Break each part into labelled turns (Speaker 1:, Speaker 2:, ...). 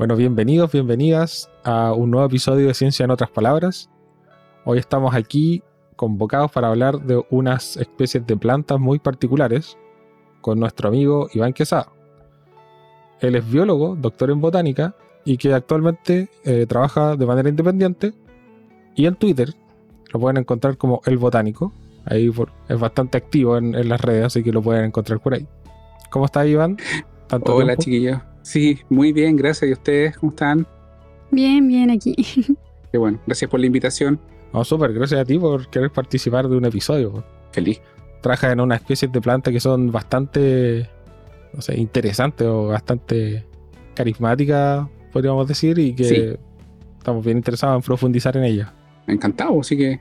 Speaker 1: Bueno, bienvenidos, bienvenidas a un nuevo episodio de Ciencia en otras palabras. Hoy estamos aquí convocados para hablar de unas especies de plantas muy particulares con nuestro amigo Iván Quesada. Él es biólogo, doctor en botánica y que actualmente eh, trabaja de manera independiente y en Twitter lo pueden encontrar como El Botánico. Ahí es bastante activo en, las redes, así que lo pueden encontrar por ahí. ¿Cómo está Iván?
Speaker 2: Hola chiquillos. Sí, muy bien, gracias. ¿Y ustedes cómo están?
Speaker 3: Bien, bien aquí.
Speaker 2: Qué bueno, gracias por la invitación.
Speaker 1: No, súper, gracias a ti por querer participar de un episodio.
Speaker 2: Feliz.
Speaker 1: Trabajas en una especie de plantas que son bastante, no sé, interesantes o bastante carismáticas, podríamos decir, y que estamos bien interesados en profundizar en ellas.
Speaker 2: Encantado, así que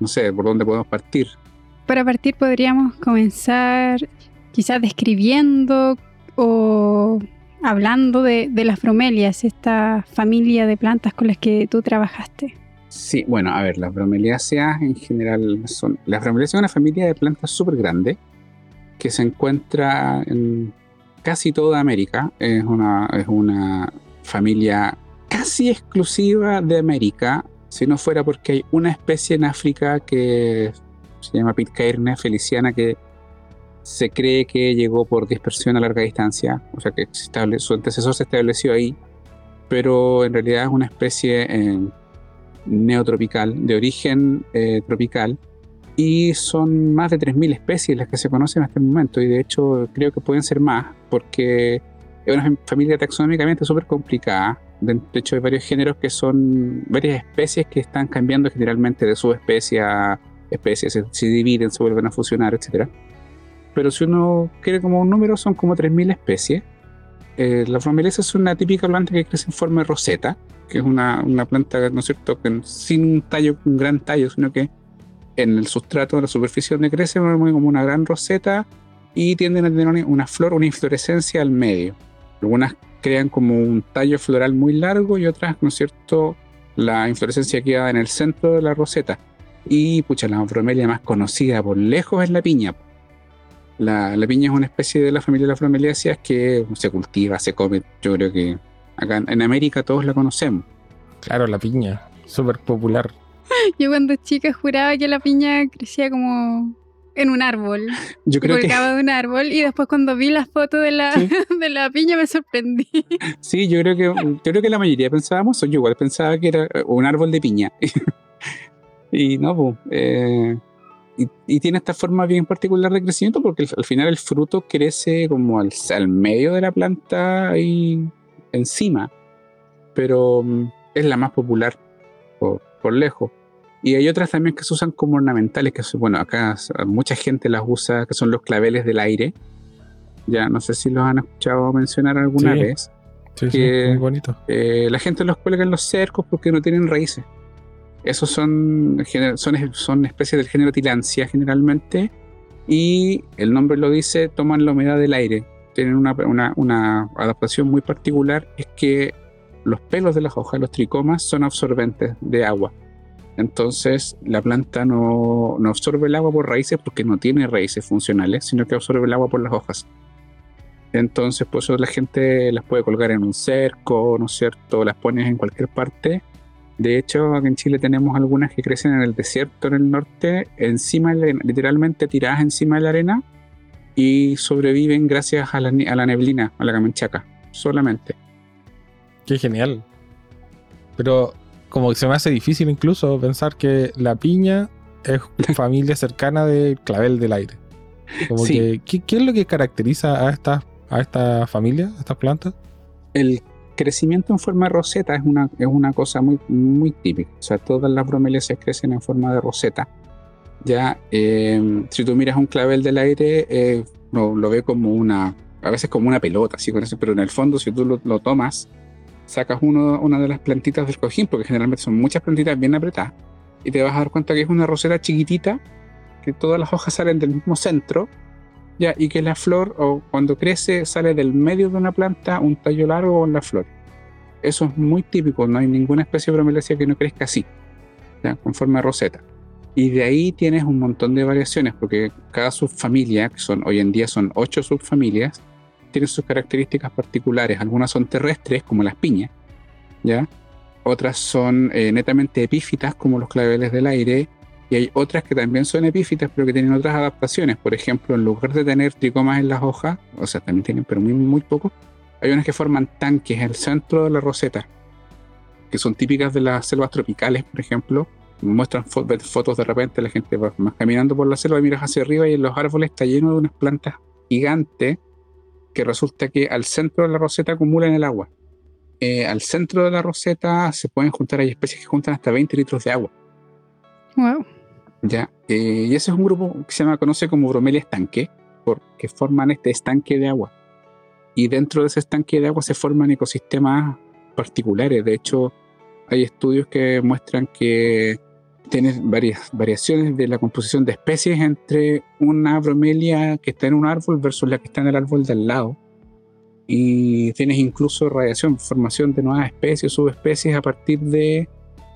Speaker 2: no sé por dónde podemos partir.
Speaker 3: Para partir podríamos comenzar quizás describiendo o hablando de, las bromelias, esta familia de plantas con las que tú trabajaste.
Speaker 2: Sí, bueno, a ver, las bromeliáceas en general son. Las bromeliáceas son una familia de plantas súper grande que se encuentra en casi toda América. Es una, es una familia casi exclusiva de América, si no fuera porque hay una especie en África que se llama Pitcairne feliciana que se cree que llegó por dispersión a larga distancia, o sea que su antecesor se estableció ahí, pero en realidad es una especie eh, neotropical, de origen eh, tropical, y son más de 3.000 especies las que se conocen hasta el momento, y de hecho creo que pueden ser más, porque es una familia taxonómicamente súper complicada. De hecho, hay varios géneros que son varias especies que están cambiando generalmente de subespecie a especies, se, se dividen, se vuelven a fusionar, etcétera pero si uno quiere como un número, son como 3.000 especies. Eh, la bromelesa es una típica planta que crece en forma de roseta, que es una, una planta, ¿no es cierto?, que sin un tallo, un gran tallo, sino que en el sustrato, en la superficie donde crece, es como una gran roseta y tienden a tener una flor, una inflorescencia al medio. Algunas crean como un tallo floral muy largo y otras, ¿no es cierto?, la inflorescencia queda en el centro de la roseta. Y, pucha, la bromelia más conocida por lejos es la piña la, piña es una especie de la familia de las bromeliáceas que se cultiva, se come. Yo creo que acá en América todos la conocemos.
Speaker 1: Claro, la piña, súper popular.
Speaker 3: Yo cuando chica juraba que la piña crecía como en un árbol.
Speaker 2: Yo creo que...
Speaker 3: de un árbol y después cuando vi las fotos de la, de la piña me sorprendí.
Speaker 2: Sí, yo creo que yo creo que la mayoría pensábamos, yo igual pensaba que era un árbol de piña. y no, pues, eh, y, tiene esta forma bien particular de crecimiento porque al final el fruto crece como al, medio de la planta y encima, pero mm, es la más popular por, lejos. Y hay otras también que se usan como ornamentales, que bueno, acá mucha gente las usa, que son los claveles del aire. Ya no sé si los han escuchado mencionar alguna vez.
Speaker 1: Sí, que, muy bonito.
Speaker 2: Eh, la gente los cuelga en los cercos porque no tienen raíces. Esos son, especies del género Tilancia generalmente y el nombre lo dice, toman la humedad del aire. Tienen una, una, adaptación muy particular, es que los pelos de las hojas, los tricomas, son absorbentes de agua. Entonces la planta no, no, absorbe el agua por raíces porque no tiene raíces funcionales, sino que absorbe el agua por las hojas. Entonces, por eso la gente las puede colgar en un cerco, ¿no es cierto? Las pones en cualquier parte de hecho, aquí en Chile tenemos algunas que crecen en el desierto en el norte, encima, literalmente tiradas encima de la arena y sobreviven gracias a la, neblina, a la camanchaca, solamente.
Speaker 1: Qué genial. Pero como que se me hace difícil incluso pensar que la piña es familia cercana del clavel del aire. Como que, ¿qué, es lo que caracteriza a esta, a esta familia, a estas plantas?
Speaker 2: El crecimiento en forma de roseta es una, es una cosa muy, muy típica. O sea, todas las bromelias crecen en forma de roseta. Ya, em, si tú miras un clavel del aire, eh, lo, ve como una, a veces como una pelota, así con eso, pero en el fondo, si tú lo, tomas, sacas uno, una de las plantitas del cojín, porque generalmente son muchas plantitas bien apretadas, y te vas a dar cuenta que es una roseta chiquitita, que todas las hojas salen del mismo centro, ya, y que la flor, o cuando crece, sale del medio de una planta un tallo largo en la flor. Eso es muy típico, no hay ninguna especie de bromeliaceae que no crezca así, ya, con forma de roseta. Y de ahí tienes un montón de variaciones, porque cada subfamilia, que son hoy en día son ocho subfamilias, tiene sus características particulares. Algunas son terrestres, como las piñas, ¿ya? Otras son eh, netamente epífitas, como los claveles del aire, y hay otras que también son epífitas, pero que tienen otras adaptaciones. Por ejemplo, en lugar de tener tricomas en las hojas, o sea, también tienen, pero muy, muy poco, hay unas que forman tanques en el centro de la roseta, que son típicas de las selvas tropicales, por ejemplo. Muestran fotos de repente, la gente va caminando por la selva y miras hacia arriba y en los árboles está lleno de unas plantas gigantes que resulta que al centro de la roseta acumulan el agua. Eh, al centro de la roseta se pueden juntar, hay especies que juntan hasta 20 litros de agua.
Speaker 3: Wow.
Speaker 2: Ya, eh, y ese es un grupo que se llama, conoce como bromelia estanque, porque forman este estanque de agua. Y dentro de ese estanque de agua se forman ecosistemas particulares. De hecho, hay estudios que muestran que tienes varias variaciones de la composición de especies entre una bromelia que está en un árbol versus la que está en el árbol del lado. Y tienes incluso radiación, formación de nuevas especies, subespecies a partir de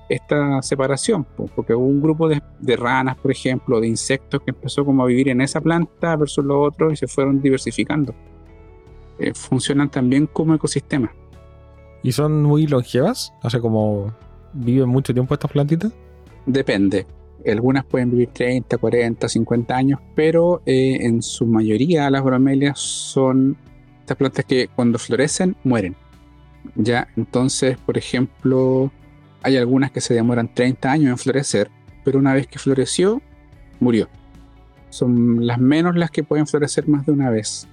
Speaker 2: esta separación, porque hubo un grupo de, ranas, por ejemplo, de insectos que empezó como a vivir en esa planta versus los otros y se fueron diversificando. Eh, funcionan también como ecosistemas.
Speaker 1: ¿Y son muy longevas? O sea, como viven mucho tiempo estas plantitas.
Speaker 2: Depende. Algunas pueden vivir 30, 40, 50 años, pero eh, en su mayoría las bromelias son estas plantas que cuando florecen mueren. Ya, entonces, por ejemplo, hay algunas que se demoran 30 años en florecer, pero una vez que floreció, murió. Son las menos las que pueden florecer más de una vez.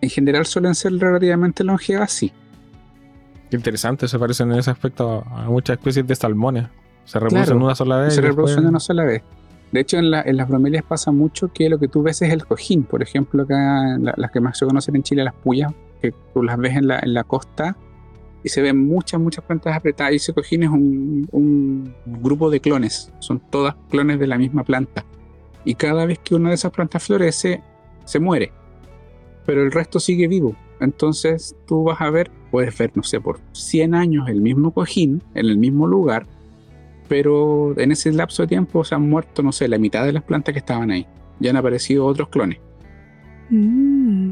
Speaker 2: En general suelen ser relativamente longevas, sí.
Speaker 1: Qué interesante, se parecen en ese aspecto a muchas especies de salmones. Se reproducen una sola vez.
Speaker 2: Se reproducen una sola vez. De hecho, en, las bromelias pasa mucho que lo que tú ves es el cojín. Por ejemplo, acá las que más se conocen en Chile, las puyas, que tú las ves en la, en la costa y se ven muchas, muchas plantas apretadas. Y ese cojín es un, un, grupo de clones. Son todas clones de la misma planta. Y cada vez que una de esas plantas florece, se muere. Pero el resto sigue vivo. Entonces tú vas a ver, puedes ver, no sé, por 100 años el mismo cojín en el mismo lugar pero en ese lapso de tiempo se han muerto, no sé, la mitad de las plantas que estaban ahí. Ya han aparecido otros clones.
Speaker 3: Mm.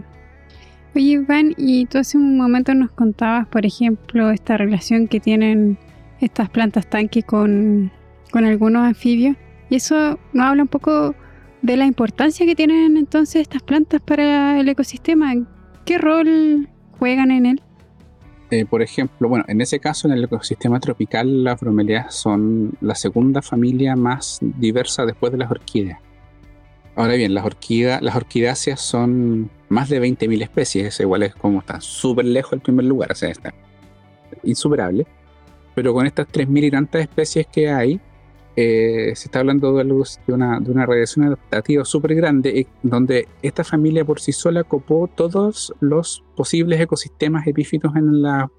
Speaker 3: Oye, Iván, y tú hace un momento nos contabas, por ejemplo, esta relación que tienen estas plantas tanque con, con algunos anfibios. Y eso nos habla un poco de la importancia que tienen entonces estas plantas para el ecosistema. ¿Qué rol juegan en él?
Speaker 2: Eh, por ejemplo, bueno, en ese caso, en el ecosistema tropical, las bromelias son la segunda familia más diversa después de las orquídeas. Ahora bien, las, orquídeas, orquidáceas son más de 20.000 especies, igual es como está súper lejos del primer lugar, o sea, está insuperable. Pero con estas 3.000 y tantas especies que hay, eh, se está hablando de, de, una, de una radiación adaptativa súper grande, eh, donde esta familia por sí sola copó todos los posibles ecosistemas epífitos en, la,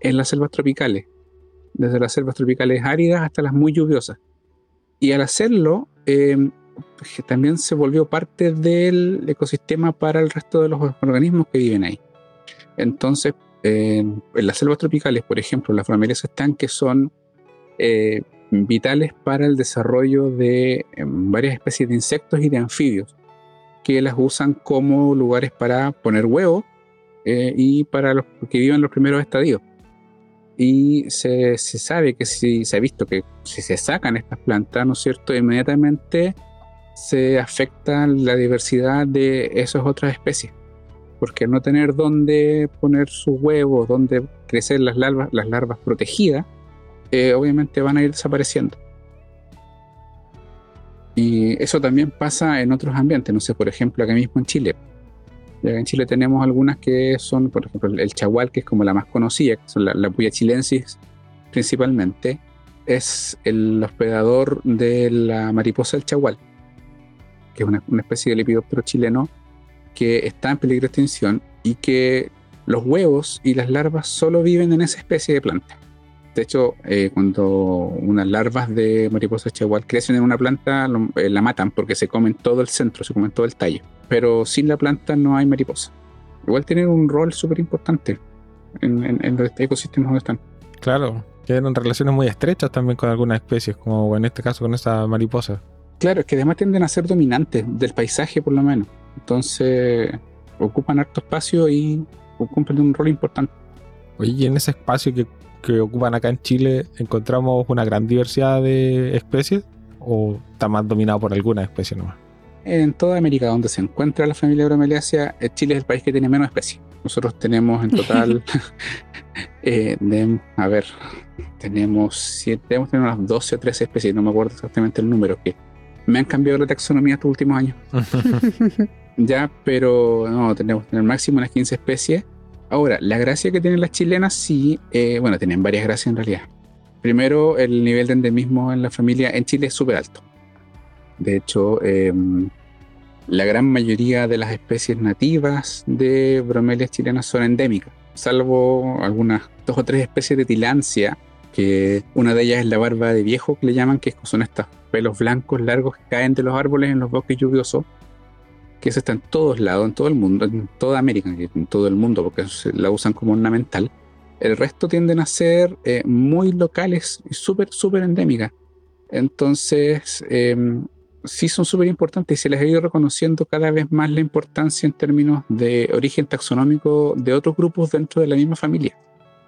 Speaker 2: en las selvas tropicales, desde las selvas tropicales áridas hasta las muy lluviosas. Y al hacerlo, em, también se volvió parte del ecosistema para el resto de los organismos que viven ahí. Entonces, en las selvas tropicales, por ejemplo, las familias estanques son eh, vitales para el desarrollo de em, varias especies de insectos y de anfibios que las usan como lugares para poner huevos eh, y para los que viven los primeros estadios. Y se, se, sabe que si se ha visto que si se sacan estas plantas, ¿no es cierto?, inmediatamente se afecta la diversidad de esas otras especies. Porque no tener dónde poner sus huevos, dónde crecer las larvas, las larvas protegidas, eh, obviamente van a ir desapareciendo. Y eso también pasa en otros ambientes, no sé, por ejemplo, acá mismo en Chile. En Chile tenemos algunas que son, por ejemplo, el chagual, que es como la más conocida, que son la, la puya chilensis principalmente, es el hospedador de la mariposa del chagual, que es una, especie de lepidóptero chileno que está en peligro de extinción y que los huevos y las larvas solo viven en esa especie de planta. De hecho, eh, cuando unas larvas de mariposa chagual crecen en una planta, eh, la matan porque se comen todo el centro, se comen todo el tallo. Pero sin la planta no hay mariposa. Igual tienen un rol súper importante en, en, los ecosistemas donde están.
Speaker 1: Claro, tienen relaciones muy estrechas también con algunas especies, como en este caso con esa mariposa.
Speaker 2: Claro, es que además tienden a ser dominantes del paisaje por lo menos. Entonces ocupan harto espacio y cumplen un rol importante.
Speaker 1: Oye, y en ese espacio que, que ocupan acá en Chile, ¿encontramos una gran diversidad de especies? ¿O está más dominado por alguna especie nomás?
Speaker 2: En toda América donde se encuentra la familia Bromeliaceae, eh, Chile es el país que tiene menos especies. Nosotros tenemos en total, eh, a ver, tenemos siete, unas 12 o 13 especies, no me acuerdo exactamente el número, que me han cambiado la taxonomía estos últimos años. ya, pero no, tenemos en el máximo unas 15 especies. Ahora, la gracia que tienen las chilenas, sí, eh, bueno, tienen varias gracias en realidad. Primero, el nivel de endemismo en la familia en Chile es súper alto. De hecho, em, la gran mayoría de las especies nativas de bromelias chilenas son endémicas, salvo algunas dos o tres especies de tilancia, que una de ellas es la barba de viejo, que le llaman, que son estos pelos blancos largos que caen de los árboles en los bosques lluviosos, que eso está en todos lados, en todo el mundo, en toda América, en todo el mundo, porque la usan como ornamental. El resto tienden a ser eh, muy locales y súper, súper endémicas. Entonces, em, sí son súper importantes y se les ha ido reconociendo cada vez más la importancia en términos de origen taxonómico de otros grupos dentro de la misma familia,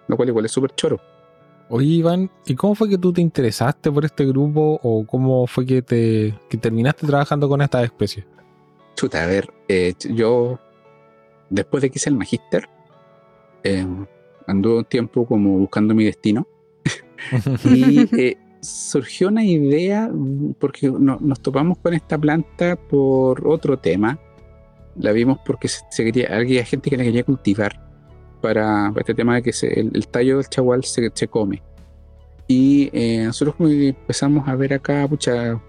Speaker 2: lo cual igual es súper choro.
Speaker 1: Oye, Iván, ¿y cómo fue que tú te interesaste por este grupo o cómo fue que, te, terminaste trabajando con estas especies?
Speaker 2: Chuta, a ver, eh, yo después de que hice el magíster, eh, anduve un tiempo como buscando mi destino y eh, surgió una idea porque nos topamos con esta planta por otro tema. La vimos porque se, quería, había gente que la quería cultivar para, este tema de que el, tallo del chagual se, se come. Y eh, nosotros empezamos a ver acá, pucha,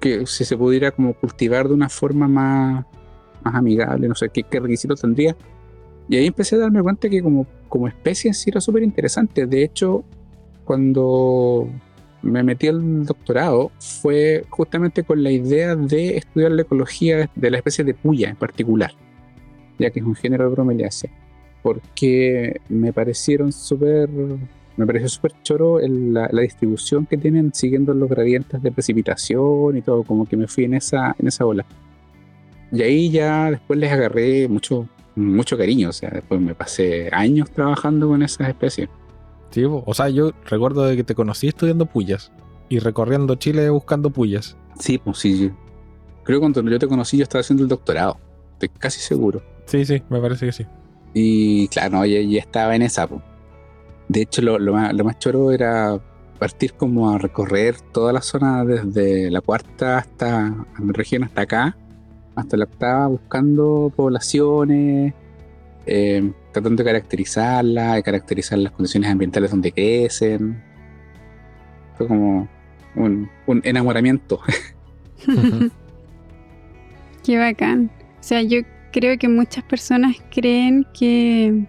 Speaker 2: que si se pudiera como cultivar de una forma más, más amigable, no sé qué, qué requisitos tendría. Y ahí empecé a darme cuenta que como, como especie sí era súper interesante. De hecho, cuando me metí al doctorado fue justamente con la idea de estudiar la ecología de la especie de puya en particular, ya que es un género de bromeliácea porque me parecieron súper, me pareció súper choro la, distribución que tienen siguiendo los gradientes de precipitación y todo, como que me fui en esa, en esa ola. Y ahí ya después les agarré mucho, mucho cariño, o sea, después me pasé años trabajando con esas especies.
Speaker 1: Sí, o sea, yo recuerdo de que te conocí estudiando puyas y recorriendo Chile buscando puyas.
Speaker 2: Sí, pues sí. Creo que cuando yo te conocí yo estaba haciendo el doctorado, estoy casi seguro.
Speaker 1: Sí, sí, me parece que sí.
Speaker 2: Y claro, no, ya, estaba en esa. De hecho, lo, más, lo más choro era partir como a recorrer toda la zona desde la cuarta hasta región hasta acá, hasta la octava, buscando poblaciones, eh, tratando de caracterizarlas, de caracterizar las condiciones ambientales donde crecen. Fue como un enamoramiento.
Speaker 3: Qué bacán. O sea, yo creo que muchas personas creen que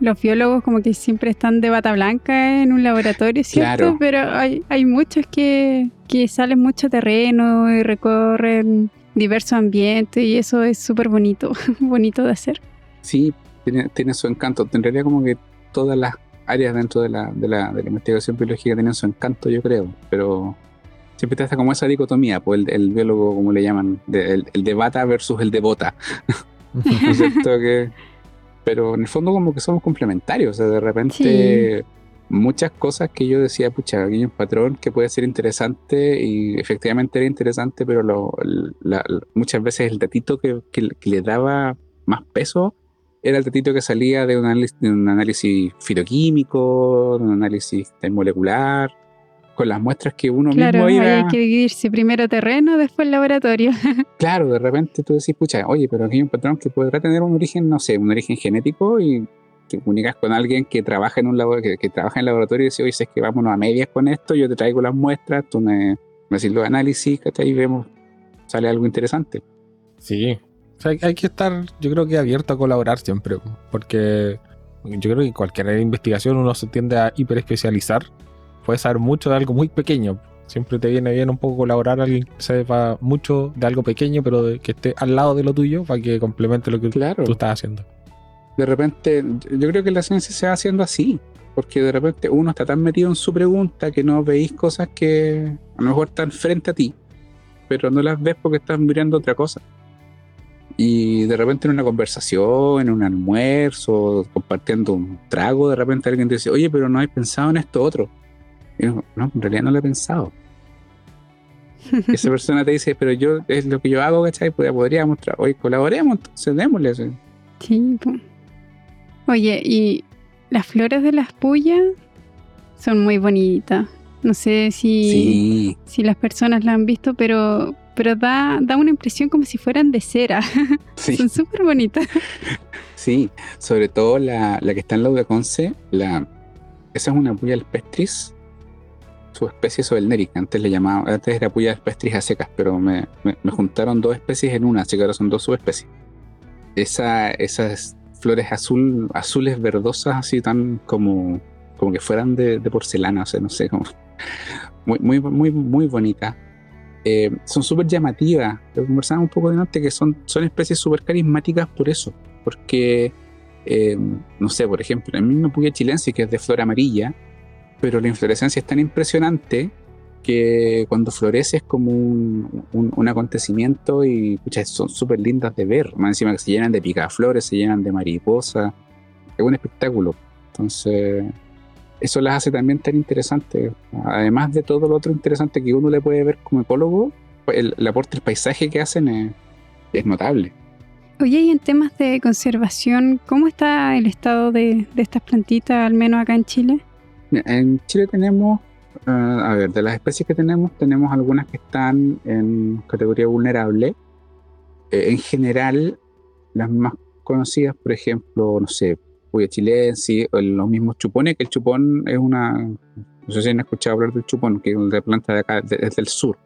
Speaker 3: los biólogos como que siempre están de bata blanca en un laboratorio, ¿cierto? Pero hay, hay muchos que, que salen mucho terreno y recorren diversos ambientes y eso es súper bonito, bonito de hacer.
Speaker 2: Sí, tiene, tiene, su encanto. En realidad como que todas las áreas dentro de la, de la, de la investigación biológica tienen su encanto, yo creo, pero siempre está como esa dicotomía, pues el, biólogo, como le llaman, el, el, de bata versus el de bota. que, pero en el fondo como que somos complementarios, o sea, de repente muchas cosas que yo decía, pucha, aquí hay un patrón que puede ser interesante y efectivamente era interesante, pero lo, muchas veces el datito que, le daba más peso era el datito que salía de un análisis, de un análisis fitoquímico, de un análisis molecular, con las muestras que uno mismo iba...
Speaker 3: hay que dividirse primero terreno, después laboratorio.
Speaker 2: claro, de repente tú decís, pucha, oye, pero aquí hay un patrón que podrá tener un origen, no sé, un origen genético y te comunicas con alguien que trabaja en un laboratorio, que, trabaja en laboratorio y dice, oye, si es que vámonos a medias con esto, yo te traigo las muestras, tú me, me haces los análisis, y vemos, sale algo interesante.
Speaker 1: Sí, o sea, hay que estar, yo creo que abierto a colaborar siempre, porque yo creo que cualquier investigación uno se tiende a hiperespecializar. Puedes saber mucho de algo muy pequeño. Siempre te viene bien un poco colaborar alguien que sepa mucho de algo pequeño, pero de- que esté al lado de lo tuyo para que complemente lo que
Speaker 2: Claro.
Speaker 1: tú estás haciendo.
Speaker 2: De repente, yo creo que la ciencia se va haciendo así. Porque de repente uno está tan metido en su pregunta que no veis cosas que a lo mejor están frente a ti, pero no las ves porque estás mirando otra cosa. Y de repente en una conversación, en un almuerzo, compartiendo un trago, de repente alguien te dice, oye, pero no has pensado en esto otro. No, en realidad no lo he pensado. Esa persona te dice, pero yo es lo que yo hago, ¿cachai? Pues podríamos, tra- oye, colaboremos, entonces démosle.
Speaker 3: Sí. Oye, y las flores de las pullas son muy bonitas. No sé si,
Speaker 2: Sí,
Speaker 3: si las personas la han visto, pero, pero da, da una impresión como si fueran de cera.
Speaker 2: sí.
Speaker 3: Son súper bonitas.
Speaker 2: Sí, sobre todo la, la que está en la de Conce, la, esa es una puya alpestris, su especie Sovelneri, que antes le llamaba, antes era puya alpestris a secas, pero me, me- me juntaron dos especies en una, así que ahora son dos subespecies. Esa, esas flores azul, azules verdosas, así tan como, como que fueran de, de porcelana, o sea, no sé, como muy, muy, muy, muy bonita. Eh, son súper llamativas. Lo conversaba un poco de antes que son, son especies súper carismáticas por eso porque, eh, no sé, por ejemplo, el mismo Puya chilense, que es de flor amarilla, pero la inflorescencia es tan impresionante que cuando florece es como un, un- acontecimiento y pucha, son súper lindas de ver. Más encima que se llenan de picaflores, se llenan de mariposas. Es un espectáculo. Entonces, eso las hace también tan interesantes. Además de todo lo otro interesante que uno le puede ver como ecólogo, pues, el, el aporte del paisaje que hacen es, es notable.
Speaker 3: Oye, y en temas de conservación, ¿cómo está el estado de, de estas plantitas, al menos acá en Chile?
Speaker 2: En Chile tenemos, eh, a ver, de las especies que tenemos, tenemos algunas que están en categoría vulnerable. Eh, en general, las más conocidas, por ejemplo, no sé, Puya chilensis, o los mismos chupones, que el chupón es una, no sé si han escuchado hablar del chupón, que es una planta de acá, de- es del sur.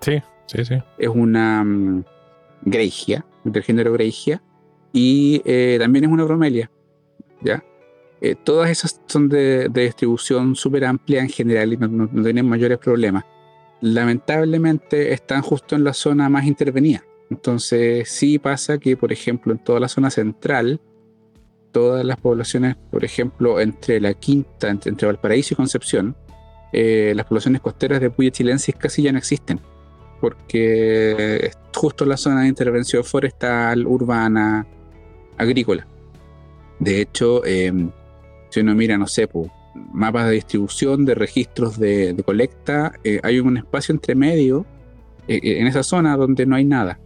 Speaker 1: Sí, sí, sí.
Speaker 2: Es una mm, greigia, del género greigia, y eh, también es una bromelia, ¿ya? Eh, todas esas son de, de distribución súper amplia en general y no, no- tienen mayores problemas. Lamentablemente están justo en la zona más intervenida. Entonces sí pasa que, por ejemplo, en toda la zona central, todas las poblaciones, por ejemplo, entre la quinta, entre, entre Valparaíso y Concepción, eh, las poblaciones costeras de Puya chilensis casi ya no existen. Porque es justo la zona de intervención forestal, urbana, agrícola. De hecho, eh, si uno mira, no sé, mapas de distribución, de registros de, colecta, eh, hay un espacio entre medio eh, eh, en esa zona donde no hay nada.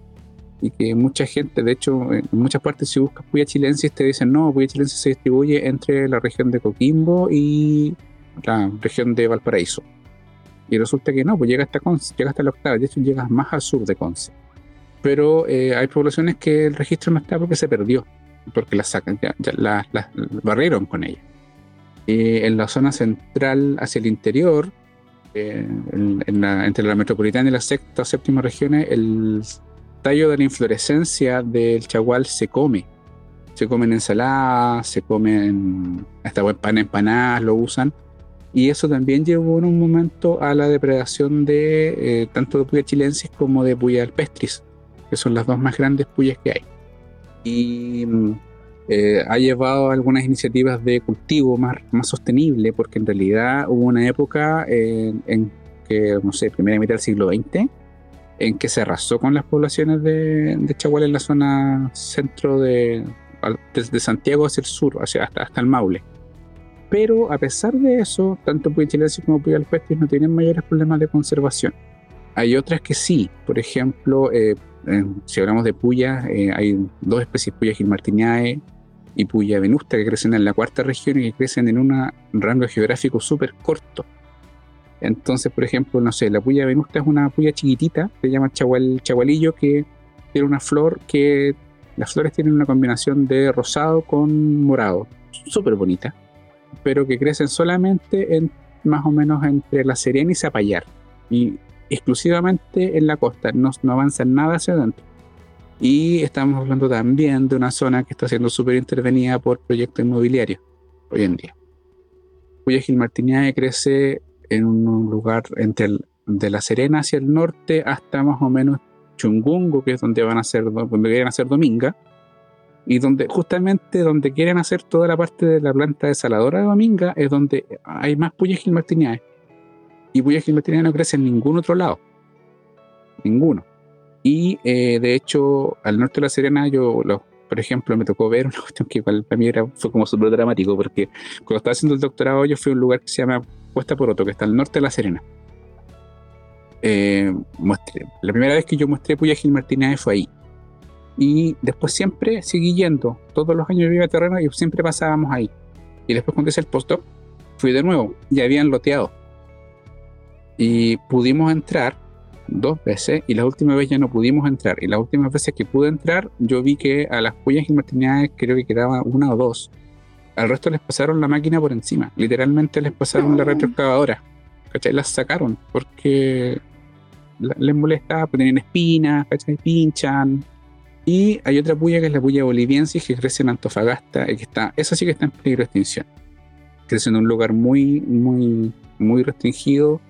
Speaker 2: Y que mucha gente, de hecho, en muchas partes si buscas Puya chilensis te dicen, no, Puya chilensis se distribuye entre la región de Coquimbo y la región de Valparaíso. Y resulta que no, pues llega hasta Conce, llega hasta la octava, de hecho llegas más al sur de Conce. Pero hay poblaciones que el registro no está porque se perdió, porque las sacan, ya, ya la- la- barrieron con ella. Eh, en la zona central hacia el interior, eh, en- en la- entre la metropolitana y la sexta o séptima regiones, el tallo de la inflorescencia del chagual se come. Se come en ensaladas, se come en, hasta pan empanadas, lo usan. Y eso también llevó en un momento a la depredación de eh, tanto de puya chilensis como de puya alpestris, que son las dos más grandes puyas que hay. Y mm, eh, ha llevado a algunas iniciativas de cultivo más, más sostenible, porque en realidad hubo una época eh, en que, no sé, primera mitad del siglo XX, en que se arrasó con las poblaciones de, de en la zona centro de, desde Santiago hacia el sur, hacia, hasta, hasta el Maule. Pero a pesar de eso, tanto Puya chilensis como Puya alpestris no tienen mayores problemas de conservación. Hay otras que sí, por ejemplo, eh, eh, si hablamos de Puya, eh, hay dos especies, Puya gilmartiniae y Puya venusta, que crecen en la cuarta región y que crecen en un rango geográfico súper corto. Entonces, por ejemplo, no sé, la puya venusta es una puya chiquitita, se llama chagual, chagualillo, que tiene una flor que las flores tienen una combinación de rosado con morado, súper bonita, pero que crecen solamente en más o menos entre La Serena y Zapallar, y exclusivamente en la costa, no, no avanzan nada hacia adentro. Y estamos hablando también de una zona que está siendo súper intervenida por proyectos inmobiliarios. hoy en día. Puya Gilmartiniae crece en un lugar entre el, de La Serena hacia el norte hasta más o menos Chungungo, que es donde van a ser, donde quieren hacer Dominga, y donde justamente donde quieren hacer toda la parte de la planta desaladora de Dominga es donde hay más Puya Gilmartiniae. Y Puya Gilmartiniae no crece en ningún otro lado. Ninguno. Y eh, de hecho, al norte de La Serena, yo, por ejemplo, me tocó ver una cuestión que igual para mí era, fue como súper dramático, porque cuando estaba haciendo el doctorado, yo fui a un lugar que se llama Puesta por Otto, que está al norte de La Serena. Eh, la primera vez que yo mostré Puya Gil Martínez fue ahí. Y después siempre seguí yendo. Todos los años vivía terreno y siempre pasábamos ahí. Y después cuando hice el postdoc, fui de nuevo. Y habían loteado. Y pudimos entrar dos veces y la última vez ya no pudimos entrar. Y las últimas veces que pude entrar, yo vi que a las Puyas y Martínez creo que quedaba una o dos. Al resto les pasaron la máquina por encima. Literalmente les pasaron la retroexcavadora. ¿Cachai? Las sacaron porque les molesta, pues tienen espinas, ¿cachai? Pinchan. Y hay otra puya que es la puya boliviensis que crece en Antofagasta y que está, esa sí que está en peligro de extinción. Crece en un lugar muy, muy, muy restringido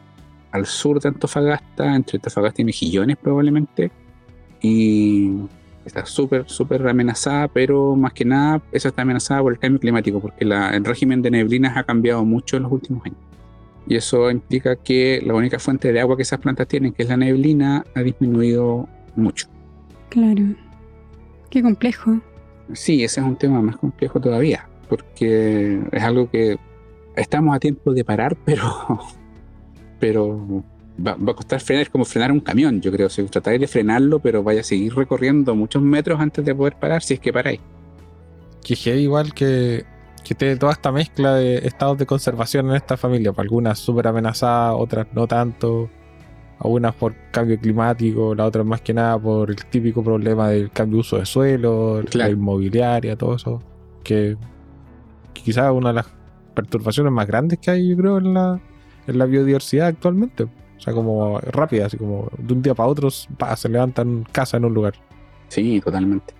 Speaker 2: al sur de Antofagasta, entre Antofagasta y Mejillones probablemente. Y está súper, súper amenazada, pero más que nada, esa está amenazada por el cambio climático, porque el régimen de neblinas ha cambiado mucho en los últimos años. Y eso implica que la única fuente de agua que esas plantas tienen, que es la neblina, ha disminuido mucho.
Speaker 3: Claro. Qué complejo.
Speaker 2: Sí, ese es un tema más complejo todavía, porque es algo que estamos a tiempo de parar, pero, pero va, a costar frenar, es como frenar un camión, yo creo. Si tratáis de frenarlo, pero vaya a seguir recorriendo muchos metros antes de poder parar, si es que paráis.
Speaker 1: Que igual que que tiene toda esta mezcla de estados de conservación en esta familia. Pues algunas súper amenazadas, otras no tanto. Algunas por cambio climático, las otras más que nada por el típico problema del cambio de uso de suelo, la inmobiliaria, todo eso. Que, quizás una de las perturbaciones más grandes que hay, yo creo, en la, en la biodiversidad actualmente. O sea, como rápida, así como de un día para otro se levantan casa en un lugar.
Speaker 2: Sí, totalmente.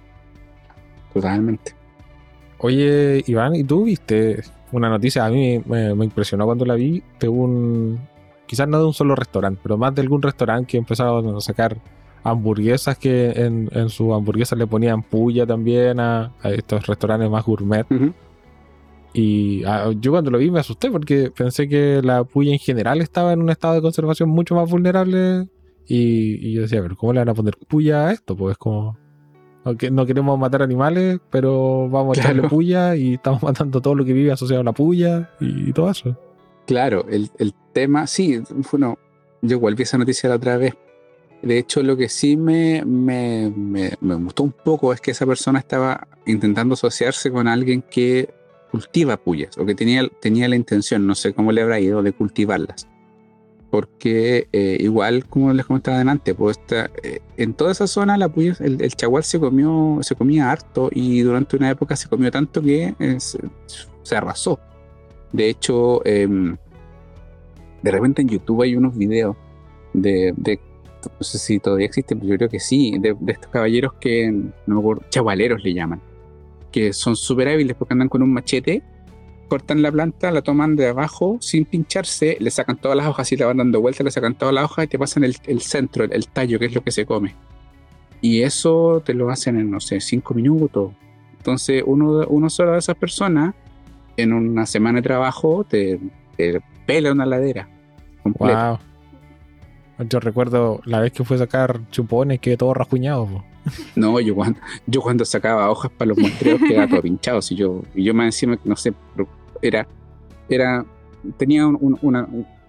Speaker 2: Totalmente.
Speaker 1: Oye, Iván, ¿y tú viste una noticia? A mí me, impresionó cuando la vi de un. Quizás no de un solo restaurante, pero más de algún restaurante que empezaron a sacar hamburguesas que en, en sus hamburguesas le ponían puya también a, estos restaurantes más gourmet. Y ah, yo cuando lo vi me asusté porque pensé que la puya en general estaba en un estado de conservación mucho más vulnerable. Y, y yo decía, pero ¿cómo le van a poner puya a esto? Pues como no queremos matar animales, pero vamos a echarle puya y estamos matando todo lo que vive asociado a la puya y, todo eso.
Speaker 2: Claro, el, tema, sí, bueno, yo igual vi esa noticia la otra vez. De hecho, lo que sí me, me, me, gustó un poco es que esa persona estaba intentando asociarse con alguien que cultiva puyas o que tenía, tenía la intención, no sé cómo le habrá ido, de cultivarlas porque eh, igual como les comentaba adelante, pues eh, en toda esa zona la el, el, chaguar se comió, se comía harto y durante una época se comió tanto que eh, se, arrasó. De hecho, em, de repente en YouTube hay unos videos de, no sé si todavía existen, pero yo creo que sí, de, estos caballeros que, no me acuerdo, chagualeros le llaman, que son súper hábiles porque andan con un machete cortan la planta, la toman de abajo sin pincharse, le sacan todas las hojas y la van dando vueltas, le sacan todas las hojas y te pasan el, centro, el, tallo, que es lo que se come. Y eso te lo hacen en, no sé, cinco minutos. Entonces, uno, uno solo de esas personas, en una semana de trabajo, te, pela una ladera.
Speaker 1: Wow. Yo recuerdo la vez que fue a sacar chupones, que todo rajuñado.
Speaker 2: No, yo cuando, yo cuando sacaba hojas para los muestreos quedaba todo pinchado. Si yo, y yo me encima, no sé, era, era, tenía un,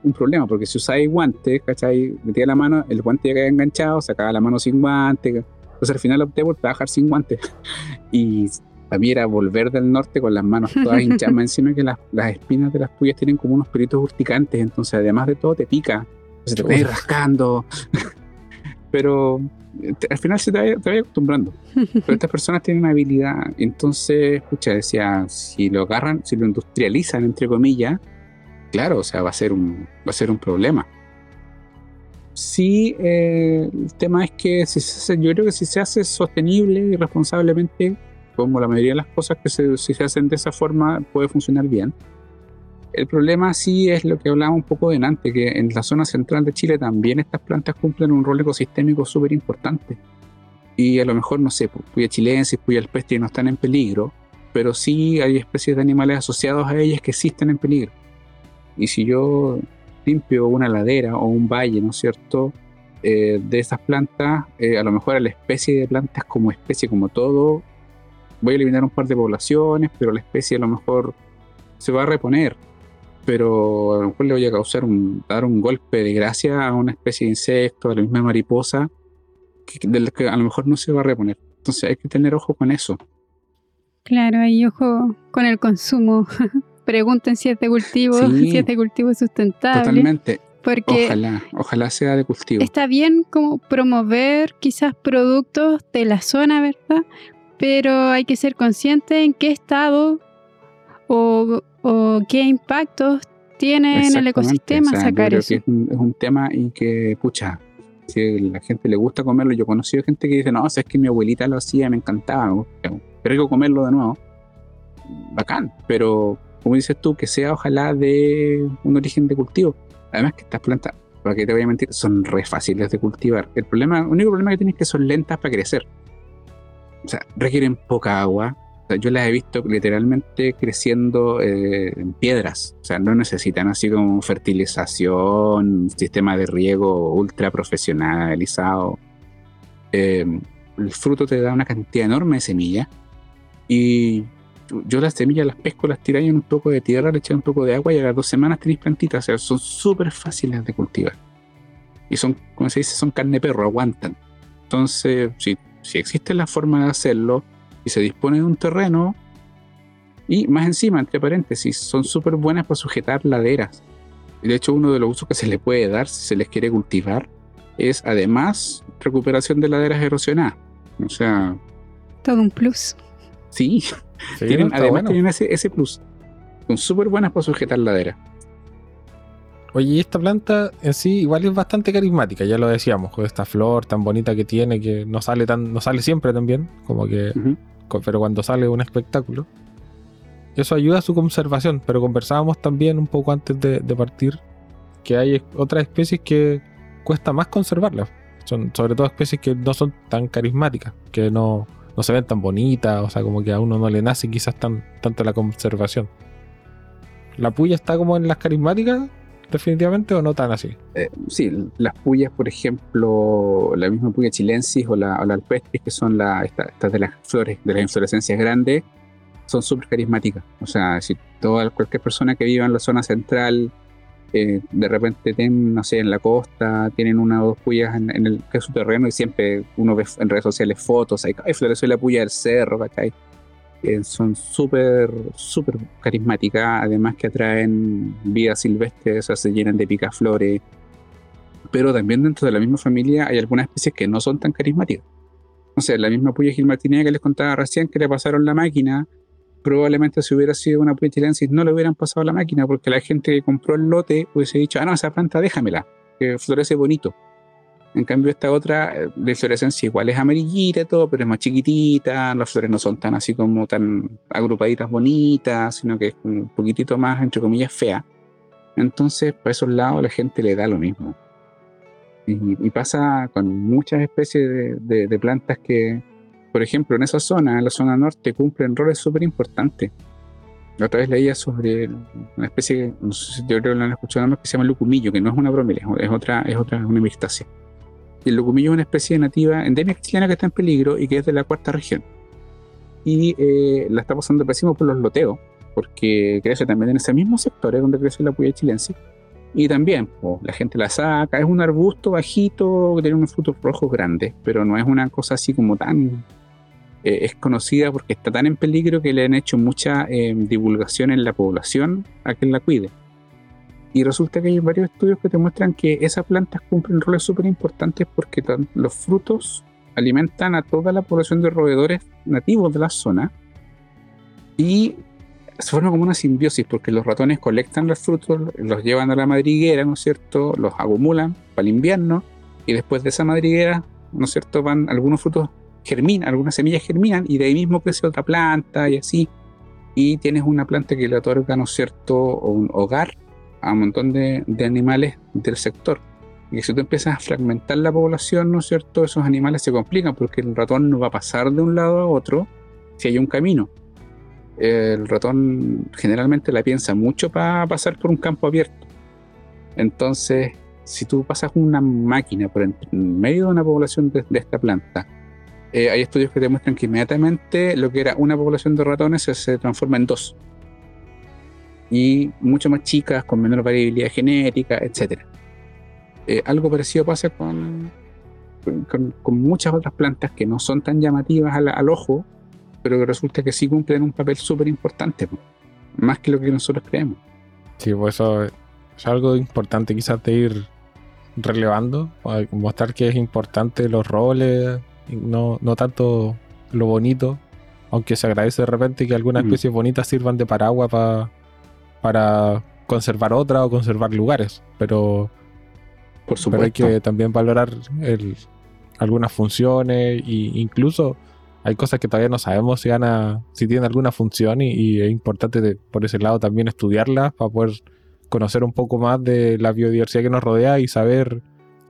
Speaker 2: un problema, porque si usáis guantes, ¿cachai? Metía la mano, el guante ya quedaba enganchado, sacaba la mano sin guante. Entonces al final opté por trabajar sin guantes. Y a mí era volver del norte con las manos todas hinchadas, encima que las, las, espinas de las tuyas tienen como unos peritos urticantes, entonces además de todo te pica, se te va rascando. Pero al final se te va, acostumbrando. Pero estas personas tienen habilidad. Entonces, escucha, decía, si lo agarran, si lo industrializan, entre comillas, claro, o sea, va a ser un, va a ser un problema. Sí, eh, el tema es que si se yo creo que si se hace sostenible y responsablemente, como la mayoría de las cosas que se, si se hacen de esa forma puede funcionar bien. El problema sí es lo que hablábamos un poco de antes, que en la zona central de Chile también estas plantas cumplen un rol ecosistémico súper importante. Y a lo mejor, no sé, pues, puya chilensis, puya alpestre no están en peligro, pero sí hay especies de animales asociados a ellas que existen en peligro. Y si yo limpio una ladera o un valle, ¿no es cierto?, eh, de esas plantas, eh, a lo mejor la especie de plantas como especie, como todo, voy a eliminar un par de poblaciones, pero la especie a lo mejor se va a reponer pero a lo mejor le voy a causar un, dar un golpe de gracia a una especie de insecto, a la misma mariposa, que, de que a lo mejor no se va a reponer. Entonces hay que tener ojo con eso.
Speaker 3: Claro, hay ojo con el consumo. Pregunten si es de cultivo, si es de cultivo sustentable.
Speaker 2: Totalmente.
Speaker 3: Porque
Speaker 2: ojalá, ojalá sea de cultivo.
Speaker 3: Está bien como promover quizás productos de la zona, ¿verdad? Pero hay que ser consciente en qué estado o o qué impactos tiene en el ecosistema sacar eso.
Speaker 2: es, un, tema y que, pucha, si a la gente le gusta comerlo, yo he conocido gente que dice, no, es que mi abuelita lo hacía, me encantaba, pero hay que comerlo de nuevo. Bacán, pero como dices tú, que sea ojalá de un origen de cultivo. Además que estas plantas, para que te voy a mentir, son re fáciles de cultivar. El problema, el único problema que tienes es que son lentas para crecer. O sea, requieren poca agua, yo las he visto literalmente creciendo eh, en piedras. O sea, no necesitan así como fertilización, sistema de riego ultra profesionalizado. Eh, el fruto te da una cantidad enorme de semillas. Y yo las semillas las pesco, las tiro en un poco de tierra, le echo un poco de agua y a las dos semanas tenéis plantitas. O sea, son súper fáciles de cultivar. Y son, como se dice, son carne perro, aguantan. Entonces, si, si existe la forma de hacerlo, y se dispone de un terreno. Y más encima, entre paréntesis, son súper buenas para sujetar laderas. Y de hecho, uno de los usos que se le puede dar si se les quiere cultivar es además recuperación de laderas erosionadas. O sea.
Speaker 3: Todo un plus.
Speaker 2: Sí, tienen, además tienen ese, ese plus. Son súper buenas para sujetar laderas.
Speaker 1: Oye, esta planta en sí igual es bastante carismática, ya lo decíamos, con esta flor tan bonita que tiene, que no sale tan, no sale siempre también, como que pero cuando sale un espectáculo. Eso ayuda a su conservación, pero conversábamos también un poco antes de, partir que hay otras especies que cuesta más conservarlas. Son sobre todo especies que no son tan carismáticas, que no, no se ven tan bonitas, o sea, como que a uno no le nace quizás tan, tanto la conservación. ¿La puya está como en las carismáticas? Definitivamente o no tan así?
Speaker 2: Eh, sí, las puyas, por ejemplo, la misma puya chilensis o la, o la alpestris, que son estas de las flores, de las inflorescencias grandes, son súper carismáticas. O sea, si toda, cualquier persona que viva en la zona central, eh, de repente no sé, en la costa, tienen una o dos puyas en, el que es su terreno y siempre uno ve en redes sociales fotos, hay, hay flores, la puya del cerro, ¿cachai? Son súper, súper carismáticas, además que atraen vida silvestre, o sea, se llenan de picaflores. Pero también dentro de la misma familia hay algunas especies que no son tan carismáticas. O sea, la misma puya gilmartinea que les contaba recién que le pasaron la máquina, probablemente si hubiera sido una puya chilensis no le hubieran pasado la máquina porque la gente que compró el lote hubiese dicho, ah, no, esa planta déjamela, que florece bonito. En cambio, esta otra eh, de inflorescencia igual es amarillita y todo, pero es más chiquitita. Las flores no son tan así como tan agrupaditas bonitas, sino que es un poquitito más, entre comillas, fea. Entonces, por esos lados, la gente le da lo mismo. Y, pasa con muchas especies de, plantas que, por ejemplo, en esa zona, en la zona norte, cumplen roles súper importantes. La otra vez leía sobre una especie, no sé si yo creo que lo han escuchado que se llama lucumillo, que no es una bromelia, es otra, es otra, una mirtácea. Y el lucumillo es una especie nativa endémica chilena que está en peligro y que es de la cuarta región. Y eh, la está pasando pésimo por los loteos, porque crece también en ese mismo sector donde crece la puya chilense. Y también la gente la saca, es un arbusto bajito que tiene unos frutos rojos grandes, pero no es una cosa así como tan... Eh, es conocida porque está tan en peligro que le han hecho mucha eh, divulgación en la población a que la cuide. Y resulta que hay varios estudios que te muestran que esas plantas cumplen roles súper importantes porque los frutos alimentan a toda la población de roedores nativos de la zona y se forma como una simbiosis porque los ratones colectan los frutos, los llevan a la madriguera, ¿no es cierto? Los acumulan para el invierno y después de esa madriguera, ¿no es cierto? Van algunos frutos germinan, algunas semillas germinan y de ahí mismo crece otra planta y así. Y tienes una planta que le otorga, ¿no es cierto?, un hogar a un montón de, de animales del sector. Y si tú empiezas a fragmentar la población, ¿no es cierto?, esos animales se complican porque el ratón no va a pasar de un lado a otro si hay un camino. El ratón generalmente la piensa mucho para pasar por un campo abierto. Entonces, si tú pasas una máquina por en medio de una población de, de esta planta, eh, hay estudios que demuestran que inmediatamente lo que era una población de ratones se, se transforma en dos. Y mucho más chicas, con menor variabilidad genética, etc. Eh, algo parecido pasa con, con, con muchas otras plantas que no son tan llamativas al, al ojo, pero que resulta que sí cumplen un papel súper importante, más que lo que nosotros creemos.
Speaker 1: Sí, pues eso es algo importante quizás de ir relevando, mostrar que es importante los roles, no, no tanto lo bonito, aunque se agradece de repente que algunas
Speaker 2: Mm.
Speaker 1: especies bonitas sirvan de paraguas pa- para conservar otras o conservar lugares, pero,
Speaker 2: Por
Speaker 1: pero hay
Speaker 2: supuesto.
Speaker 1: que también valorar el- algunas funciones e incluso hay cosas que todavía no sabemos si, van a, si tienen alguna función y, y es importante de- por ese lado también estudiarlas para poder conocer un poco más de la biodiversidad que nos rodea y saber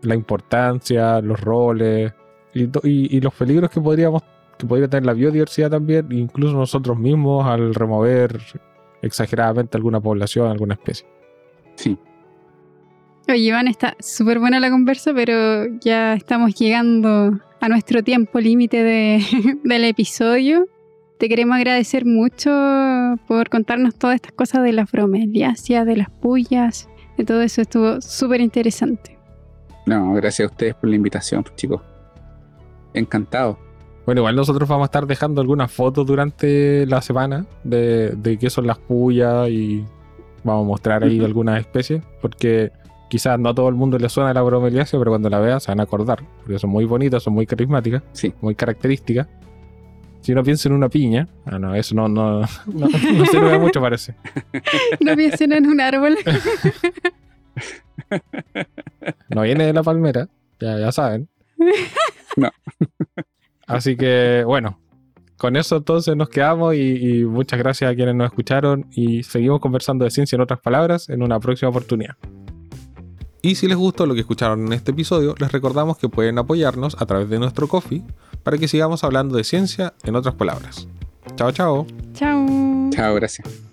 Speaker 1: la importancia, los roles y- y los peligros que podríamos que podría tener la biodiversidad también, incluso nosotros mismos al remover exageradamente alguna población, alguna especie.
Speaker 2: Sí.
Speaker 3: Oye, Iván, está súper buena la conversa, pero ya estamos llegando a nuestro tiempo límite de- del episodio. Te queremos agradecer mucho por contarnos todas estas cosas de las bromeliáceas, de las pullas, de todo eso. Estuvo súper interesante.
Speaker 2: No, gracias a ustedes por la invitación, chicos. Encantado.
Speaker 1: Bueno, igual nosotros vamos a estar dejando algunas fotos durante la semana de, de qué son las pullas y vamos a mostrar ahí
Speaker 2: Ujú.
Speaker 1: algunas especies, porque quizás no a todo el mundo le suena la bromeliácea, pero cuando la vean se van a acordar, porque son muy bonitas, son muy carismáticas,
Speaker 2: Sí.
Speaker 1: muy características. Si uno piensa en una piña, ah, no, eso no, no, no, no sirve mucho, parece.
Speaker 3: No piensen en un árbol.
Speaker 1: No viene de la palmera, ya, ya saben.
Speaker 2: No.
Speaker 1: Así que, bueno, con eso entonces nos quedamos y, y muchas gracias a quienes nos escucharon y seguimos conversando de ciencia en otras palabras en una próxima oportunidad. Y si les gustó lo que escucharon en este episodio, les recordamos que pueden apoyarnos a través de nuestro coffee para que sigamos hablando de ciencia en otras palabras. Chao, chao.
Speaker 3: Chao.
Speaker 2: Chao, gracias.